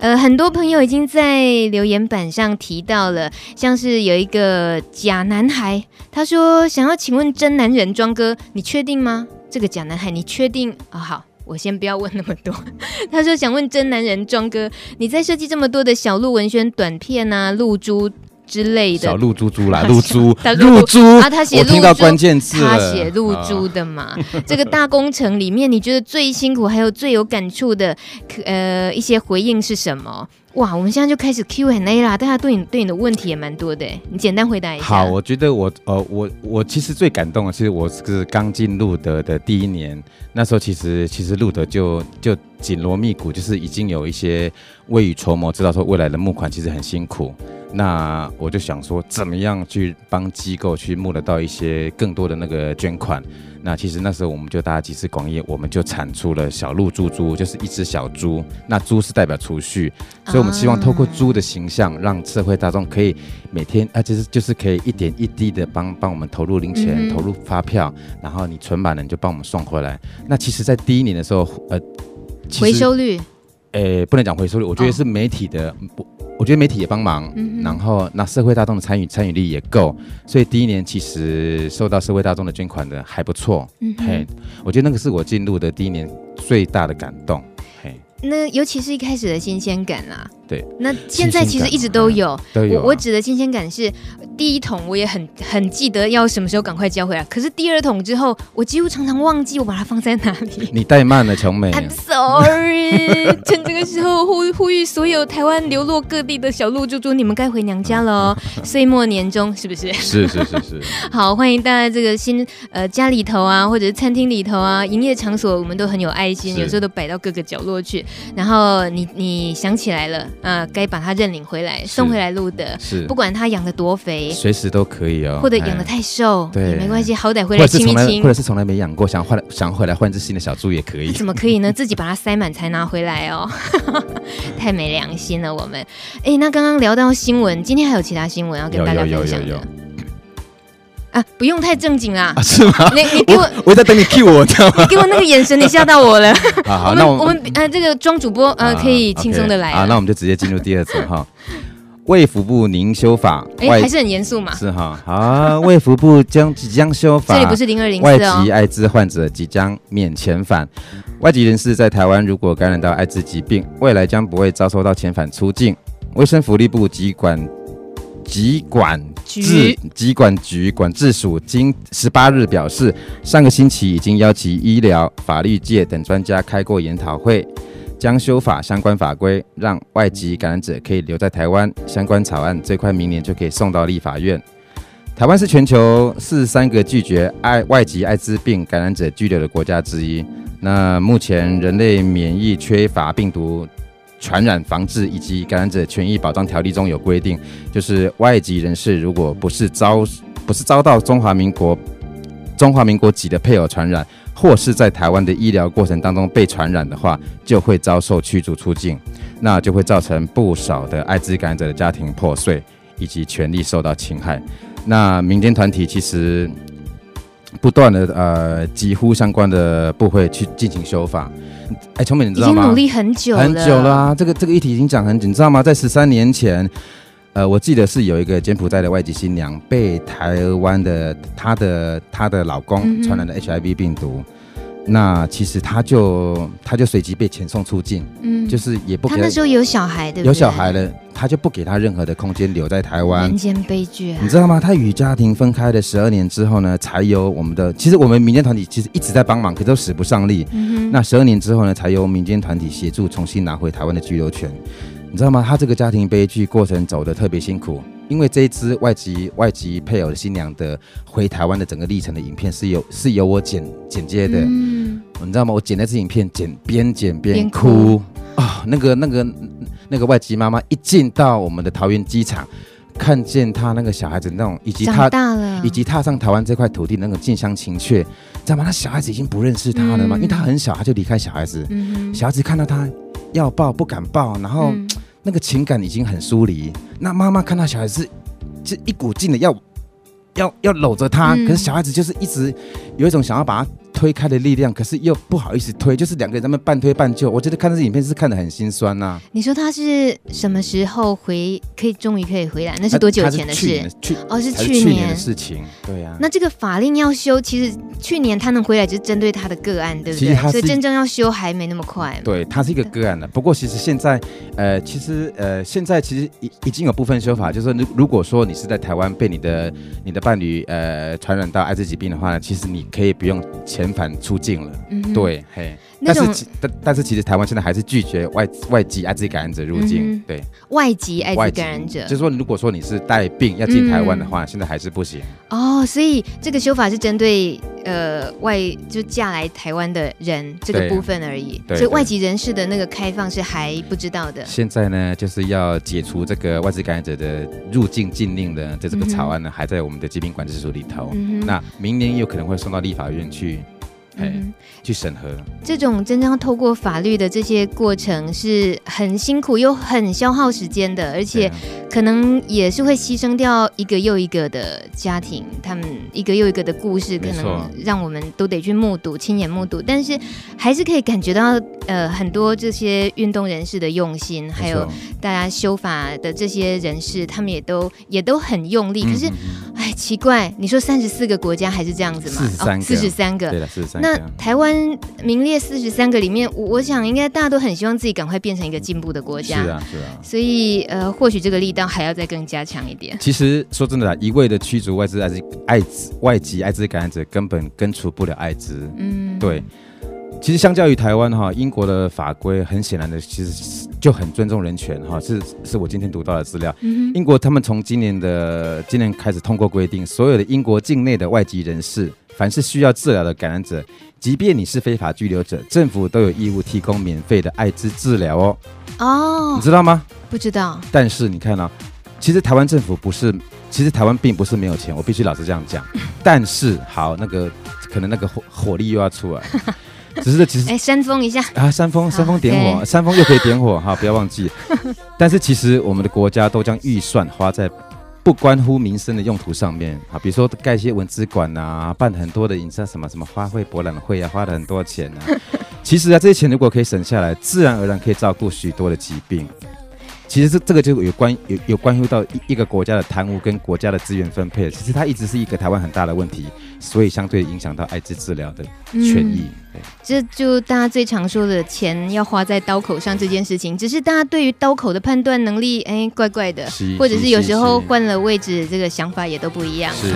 呃，很多朋友已经在留言板上提到了，像是有一个假男孩，他说想要请问真男人庄哥，你确定吗？这个假男孩，你确定啊？好，我先不要问那么多。他说想问真男人庄哥，你在设计这么多的小鹿文轩短片啊，露珠。之类的小露珠珠啦，露珠露珠啊，他写露珠，我听到关键字，他写露珠的嘛。这个大工程里面，你觉得最辛苦还有最有感触的，呃，一些回应是什么？哇，我们现在就开始 Q&A 啦，大家对你对你的问题也蛮多的，你简单回答一下。好，我觉得我呃我我其实最感动的，其实我是刚进路德的第一年，那时候其实其实路德就就紧锣密鼓，就是已经有一些未雨绸缪，知道说未来的募款其实很辛苦。那我就想说，怎么样去帮机构去募得到一些更多的那个捐款？那其实那时候我们就大家集思广益，我们就产出了小鹿猪猪，就是一只小猪。那猪是代表储蓄，所以我们希望透过猪的形象，让社会大众可以每天啊，就是就是可以一点一滴的帮帮我们投入零钱、投入发票，然后你存满了你就帮我们送回来。那其实，在第一年的时候，呃，回收率，诶，不能讲回收率，我觉得是媒体的不。我觉得媒体也帮忙，嗯、然后那社会大众的参与参与力也够，所以第一年其实受到社会大众的捐款的还不错。嗯，嘿，我觉得那个是我进入的第一年最大的感动。嘿，那尤其是一开始的新鲜感啊。对，那现在其实一直都有，都有、啊。我我指的新鲜感是第一桶，我也很很记得要什么时候赶快交回来。可是第二桶之后，我几乎常常忘记我把它放在哪里。你怠慢了，琼美。I'm sorry。趁这个时候呼呼吁所有台湾流落各地的小鹿猪猪，你们该回娘家了哦。岁末年终，是不是？是是是是。好，欢迎大家这个新呃家里头啊，或者是餐厅里头啊，营业场所我们都很有爱心，有时候都摆到各个角落去。然后你你想起来了。啊，该把它认领回来，送回来录的，是不管它养得多肥，随时都可以哦。或者养的太瘦，对，也没关系，好歹回来亲一亲。或者是从来没养过，想换想回来换只新的小猪也可以。怎么可以呢？自己把它塞满才拿回来哦，太没良心了我们。哎，那刚刚聊到新闻，今天还有其他新闻要跟大家分享的。啊，不用太正经啦，是吗？你你给我，我在等你 cue 我，知道吗？你给我那个眼神，你吓到我了。好好，那我们呃，这个庄主播呃，可以轻松的来。啊，那我们就直接进入第二则哈。卫福部凝修法，哎，还是很严肃嘛。是哈，好，卫福部将即将修法，这里不是零二零。外籍艾滋患者即将免遣返，外籍人士在台湾如果感染到艾滋疾病，未来将不会遭受到遣返出境。卫生福利部疾管。疾管制疾管局管制署今十八日表示，上个星期已经邀请医疗、法律界等专家开过研讨会，将修法相关法规，让外籍感染者可以留在台湾。相关草案最快明年就可以送到立法院。台湾是全球四十三个拒绝爱外籍艾滋病感染者拘留的国家之一。那目前人类免疫缺乏病毒。传染防治以及感染者权益保障条例中有规定，就是外籍人士如果不是遭不是遭到中华民国中华民国籍的配偶传染，或是在台湾的医疗过程当中被传染的话，就会遭受驱逐出境，那就会造成不少的艾滋感染者的家庭破碎以及权利受到侵害。那民间团体其实不断的呃，几乎相关的部会去进行修法。哎，聪明，你知道吗？已经努力很久了，很久了啊！这个这个议题已经讲很久，你知道吗？在十三年前，呃，我记得是有一个柬埔寨的外籍新娘被台湾的她的她的老公传染了 HIV 病毒。嗯那其实他就他就随即被遣送出境，嗯，就是也不给他，他那时候有小孩的，有小孩了，他就不给他任何的空间留在台湾。人间悲剧啊，你知道吗？他与家庭分开了十二年之后呢，才由我们的其实我们民间团体其实一直在帮忙，可都使不上力。嗯哼，那十二年之后呢，才由民间团体协助重新拿回台湾的居留权。你知道吗？他这个家庭悲剧过程走得特别辛苦，因为这一支外籍外籍配偶的新娘的回台湾的整个历程的影片是由是由我剪剪接的。嗯，你知道吗？我剪那支影片剪边剪边哭啊、哦！那个那个那个外籍妈妈一进到我们的桃园机场，看见他那个小孩子那种以及他以及踏上台湾这块土地那种近乡情怯，知道吗？那小孩子已经不认识他了嘛，嗯、因为他很小，他就离开小孩子。嗯，小孩子看到他要抱不敢抱，然后。嗯那个情感已经很疏离，那妈妈看到小孩子，就一股劲的要，要要搂着他，嗯、可是小孩子就是一直有一种想要把他推开的力量，可是又不好意思推，就是两个人在那半推半就。我觉得看这支影片是看得很心酸呐、啊。你说他是什么时候回？可以终于可以回来？那是多久前的事？去哦，是去年的事情。对呀、啊。那这个法令要修，其实去年他能回来，就是针对他的个案，对不对？其实他所以真正要修还没那么快。对，他是一个个案的。不过其实现在，呃，其实呃，现在其实已已经有部分修法，就是说，如果说你是在台湾被你的你的伴侣呃传染到艾滋疾病的话呢，其实你可以不用遣返出境了。嗯，对，嘿。但是，但但是，其实台湾现在还是拒绝外外籍艾滋感染者入境。嗯、对，外籍艾滋感染者，就是说，如果说你是带病要进台湾的话、嗯，现在还是不行。哦，所以这个修法是针对呃外就嫁来台湾的人这个部分而已。对，所以外籍人士的那个开放是还不知道的。现在呢，就是要解除这个外籍感染者的入境禁令的，这这个草案呢、嗯，还在我们的疾病管制署里头、嗯。那明年有可能会送到立法院去。嗯，去审核。这种真正要透过法律的这些过程是很辛苦又很消耗时间的，而且可能也是会牺牲掉一个又一个的家庭，他们一个又一个的故事，可能让我们都得去目睹、亲眼目睹。但是还是可以感觉到，呃，很多这些运动人士的用心，还有大家修法的这些人士，他们也都也都很用力。可是，哎，奇怪，你说三十四个国家还是这样子吗？四十三个，四十三个，对了，四十三。那台湾名列四十三个里面，我想应该大家都很希望自己赶快变成一个进步的国家。是啊，是啊。所以呃，或许这个力道还要再更加强一点。其实说真的啦，一味的驱逐外资艾滋艾滋外籍艾滋感染者，根本根除不了艾滋。嗯，对。其实相较于台湾哈，英国的法规很显然的，其实就很尊重人权哈。是是我今天读到的资料。嗯。英国他们从今年的今年开始通过规定，所有的英国境内的外籍人士。凡是需要治疗的感染者，即便你是非法拘留者，政府都有义务提供免费的艾滋治疗哦。哦，你知道吗？不知道。但是你看啊，其实台湾政府不是，其实台湾并不是没有钱，我必须老实这样讲。但是好，那个可能那个火火力又要出来，只是这其实哎，煽风一下啊，煽风煽风点火，煽风又可以点火哈，不要忘记。但是其实我们的国家都将预算花在。不关乎民生的用途上面啊，比如说盖一些文资馆啊，办很多的影像什么什么花卉博览会啊，花了很多钱啊。其实啊，这些钱如果可以省下来，自然而然可以照顾许多的疾病。其实这这个就有关有有关乎到一一个国家的贪污跟国家的资源分配，其实它一直是一个台湾很大的问题，所以相对影响到艾滋治疗的权益。嗯、这就大家最常说的钱要花在刀口上这件事情，只是大家对于刀口的判断能力，哎，怪怪的，或者是有时候换了位置，这个想法也都不一样。是。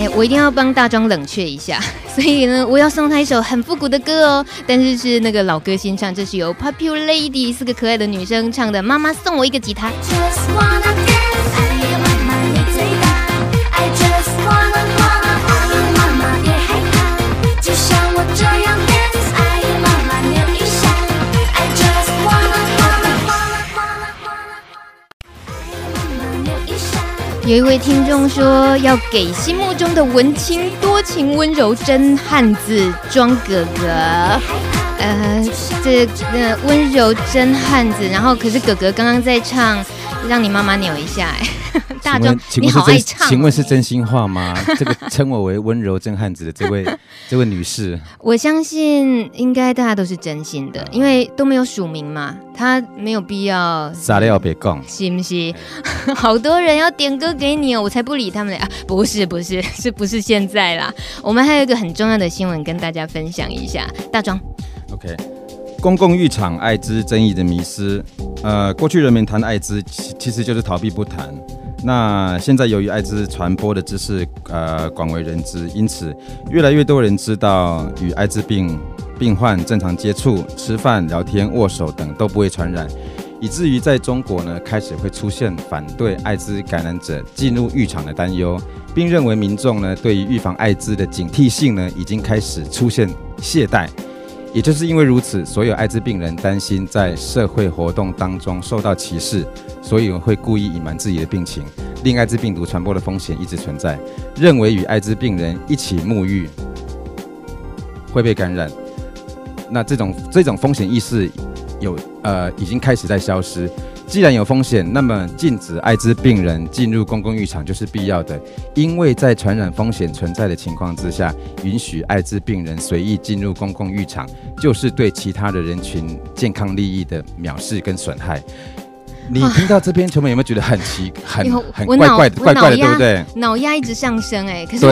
哎，我一定要帮大庄冷却一下，所以呢，我要送他一首很复古的歌哦，但是是那个老歌新唱，这是由 Popular Lady 四个可爱的女生唱的。妈妈送我一个吉他。有一位听众说要给心目中的文青、多情、温柔真汉子庄哥哥，呃，这呃温柔真汉子，然后可是哥哥刚刚在唱，让你妈妈扭一下，大庄你好请问是真心话吗？这个称我为温柔真汉子的这位 这位女士，我相信应该大家都是真心的，因为都没有署名嘛。她没有必要，傻料别讲，是不是？好多人要点歌给你哦，我才不理他们俩啊！不是不是，是不是现在啦？我们还有一个很重要的新闻跟大家分享一下。大庄，OK，公共浴场艾滋争议的迷失，呃，过去人们谈艾滋其其实就是逃避不谈。那现在由于艾滋传播的知识呃广为人知，因此越来越多人知道与艾滋病。病患正常接触、吃饭、聊天、握手等都不会传染，以至于在中国呢，开始会出现反对艾滋感染者进入浴场的担忧，并认为民众呢对于预防艾滋的警惕性呢已经开始出现懈怠。也就是因为如此，所有艾滋病人担心在社会活动当中受到歧视，所以会故意隐瞒自己的病情，令艾滋病毒传播的风险一直存在，认为与艾滋病人一起沐浴会被感染。那这种这种风险意识有呃已经开始在消失，既然有风险，那么禁止艾滋病人进入公共浴场就是必要的，因为在传染风险存在的情况之下，允许艾滋病人随意进入公共浴场，就是对其他的人群健康利益的藐视跟损害。你听到这边，球们有没有觉得很奇、很很怪怪的、怪怪的，对不对？脑压一直上升，哎，可是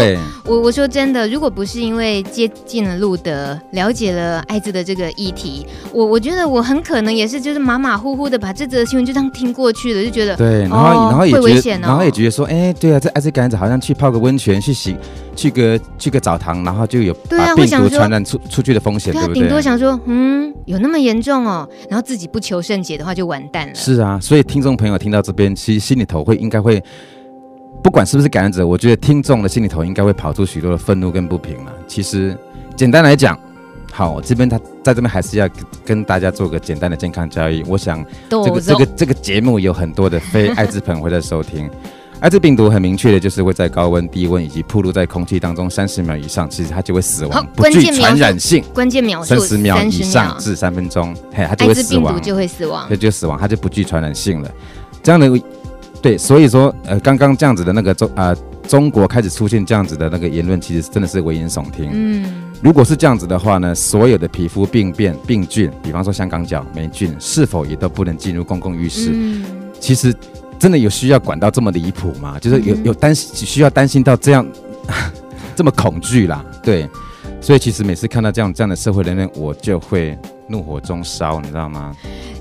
我我，说真的，如果不是因为接近了路德，了解了艾滋的这个议题，我我觉得我很可能也是就是马马虎虎的把这则新闻就这样听过去了，就觉得对，然后、哦、然后也觉得，会危险哦、然后也觉得说，哎，对啊，这艾滋感染者好像去泡个温泉，去洗，去个去个澡堂，然后就有把病毒传染出出去的风险，对，啊、对不对？顶多想说，嗯，有那么严重哦，然后自己不求甚解的话就完蛋了。是啊，所以听众朋友听。到这边，其实心里头会应该会，不管是不是感染者，我觉得听众的心里头应该会跑出许多的愤怒跟不平了。其实简单来讲，好，我这边他在这边还是要跟大家做个简单的健康交易。我想这个这个这个节目有很多的非艾滋朋友会在收听。艾滋病毒很明确的就是会在高温、低温以及暴露在空气当中三十秒以上，其实它就会死亡，不具传染性。关键秒数三十秒以上至三分钟，嘿，它就会死亡。就会死亡，它就死亡，它就不具传染性了。这样的，对，所以说，呃，刚刚这样子的那个中啊、呃，中国开始出现这样子的那个言论，其实真的是危言耸听。嗯，如果是这样子的话呢，所有的皮肤病变、病菌，比方说香港脚、霉菌，是否也都不能进入公共浴室？嗯，其实真的有需要管到这么离谱吗？就是有有担心，需要担心到这样 这么恐惧啦。对，所以其实每次看到这样这样的社会人员，我就会怒火中烧，你知道吗？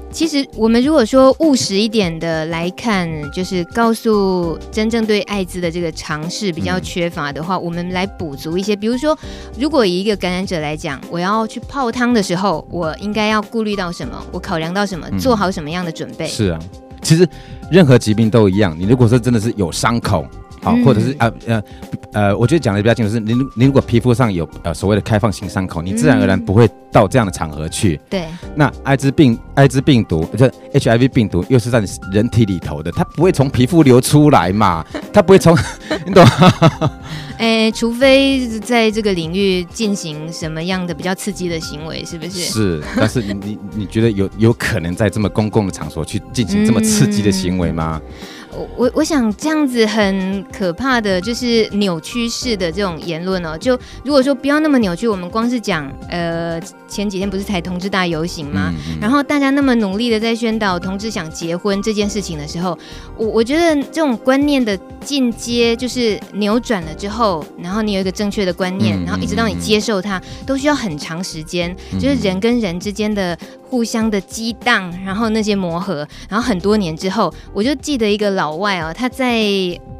其实，我们如果说务实一点的来看，就是告诉真正对艾滋的这个尝试比较缺乏的话，嗯、我们来补足一些。比如说，如果以一个感染者来讲，我要去泡汤的时候，我应该要顾虑到什么？我考量到什么？做好什么样的准备？是啊，其实任何疾病都一样。你如果说真的是有伤口。好，或者是啊呃呃，我觉得讲的比较清楚是，您您如果皮肤上有呃所谓的开放性伤口，你自然而然不会到这样的场合去。嗯、对。那艾滋病艾滋病毒就 HIV 病毒又是在你人体里头的，它不会从皮肤流出来嘛？它不会从，你懂吗？哎，除非在这个领域进行什么样的比较刺激的行为，是不是？是，但是你你你觉得有有可能在这么公共的场所去进行这么刺激的行为吗？嗯我我想这样子很可怕的就是扭曲式的这种言论哦。就如果说不要那么扭曲，我们光是讲呃前几天不是才同志大游行吗？然后大家那么努力的在宣导同志想结婚这件事情的时候，我我觉得这种观念的进阶就是扭转了之后，然后你有一个正确的观念，嗯、然后一直到你接受它，都需要很长时间。嗯、就是人跟人之间的互相的激荡，然后那些磨合，然后很多年之后，我就记得一个老外哦，他在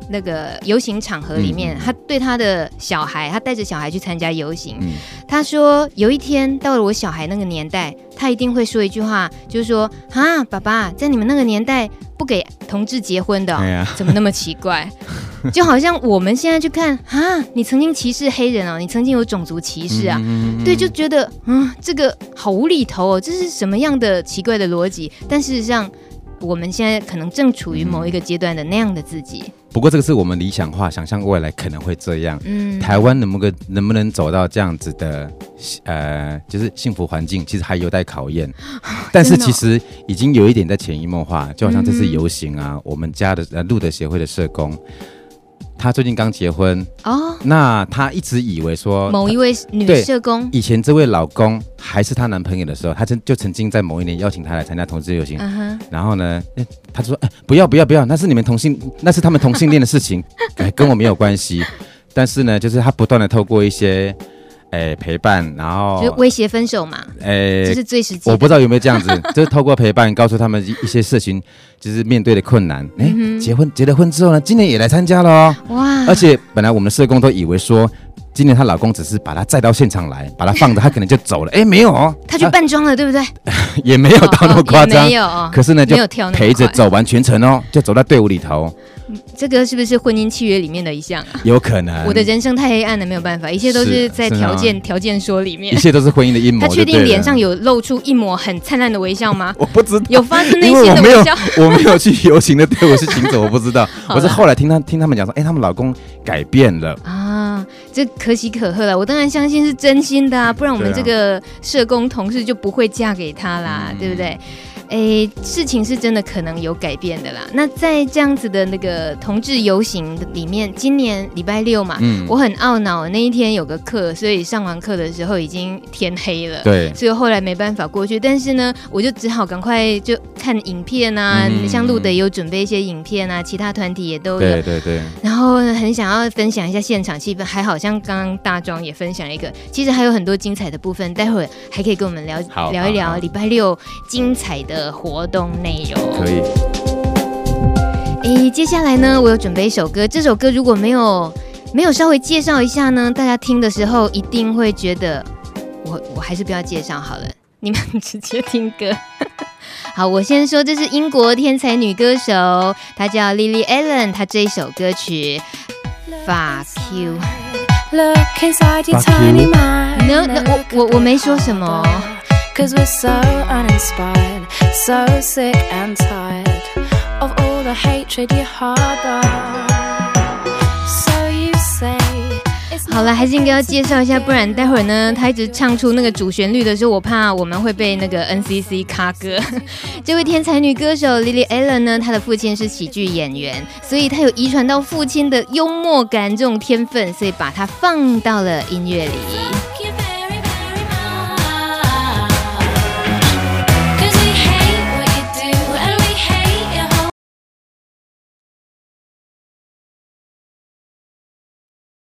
那个游行场合里面，嗯、他对他的小孩，他带着小孩去参加游行，嗯、他说有一天到了我小孩那个年代，他一定会说一句话，就是说啊，爸爸，在你们那个年代不给同志结婚的、哦，哎、怎么那么奇怪？就好像我们现在去看啊，你曾经歧视黑人哦，你曾经有种族歧视啊，嗯、对，就觉得嗯，这个好无厘头哦，这是什么样的奇怪的逻辑？但事实上，我们现在可能正处于某一个阶段的那样的自己。不过这个是我们理想化，想象未来可能会这样。嗯，台湾能不能能不能走到这样子的呃，就是幸福环境，其实还有待考验。但是其实已经有一点在潜移默化，就好像这次游行啊，嗯、我们家的呃路德协会的社工。他最近刚结婚哦，那她一直以为说某一位女社工，以前这位老公还是她男朋友的时候，她曾就曾经在某一年邀请她来参加同志游行，然后呢，她就说哎不要不要不要，那是你们同性，那是他们同性恋的事情，哎 跟我没有关系。但是呢，就是她不断的透过一些。哎，陪伴，然后就威胁分手嘛？哎，这是最实际。我不知道有没有这样子，就是透过陪伴，告诉他们一一些事情，就是面对的困难。哎，结婚结了婚之后呢，今年也来参加了哦。哇！而且本来我们的社工都以为说，今年她老公只是把她载到现场来，把她放着，她可能就走了。哎，没有哦，她去扮装了，对不对？也没有到那么夸张，没有。可是呢，就陪着走完全程哦，就走到队伍里头。这个是不是婚姻契约里面的一项啊？有可能。我的人生太黑暗了，没有办法，一切都是在条件条件说里面。一切都是婚姻的阴谋。他确定脸上有露出一抹很灿烂的微笑吗？我不知道。有发自内心的微笑。我没有去游行的队伍是行走，我不知道。我是后来听他听他们讲说，哎，他们老公改变了啊，这可喜可贺了。我当然相信是真心的啊，不然我们这个社工同事就不会嫁给他啦，对不对？诶，事情是真的可能有改变的啦。那在这样子的那个同志游行里面，今年礼拜六嘛，嗯，我很懊恼那一天有个课，所以上完课的时候已经天黑了，对，所以后来没办法过去。但是呢，我就只好赶快就看影片啊，嗯、像路德也有准备一些影片啊，其他团体也都有，对对对。然后很想要分享一下现场气氛，还好像刚刚大庄也分享了一个，其实还有很多精彩的部分，待会儿还可以跟我们聊聊一聊礼拜六精彩的。的活动内容可以。诶，接下来呢，我有准备一首歌。这首歌如果没有没有稍微介绍一下呢，大家听的时候一定会觉得我我还是不要介绍好了，你们直接听歌。好，我先说，这是英国天才女歌手，她叫 Lily Allen，她这一首歌曲 Fuck You。Look inside your tiny mind。No No，我我我没说什么。Cause we're so uninspired, so sick and tired of all the hatred you harbor. So you say. 好了，还是应该要介绍一下，不然待会儿呢，他一直唱出那个主旋律的时候，我怕我们会被那个 NCC 卡歌。这位天才女歌手 Lily Allen 呢，她的父亲是喜剧演员，所以她有遗传到父亲的幽默感这种天分，所以把它放到了音乐里。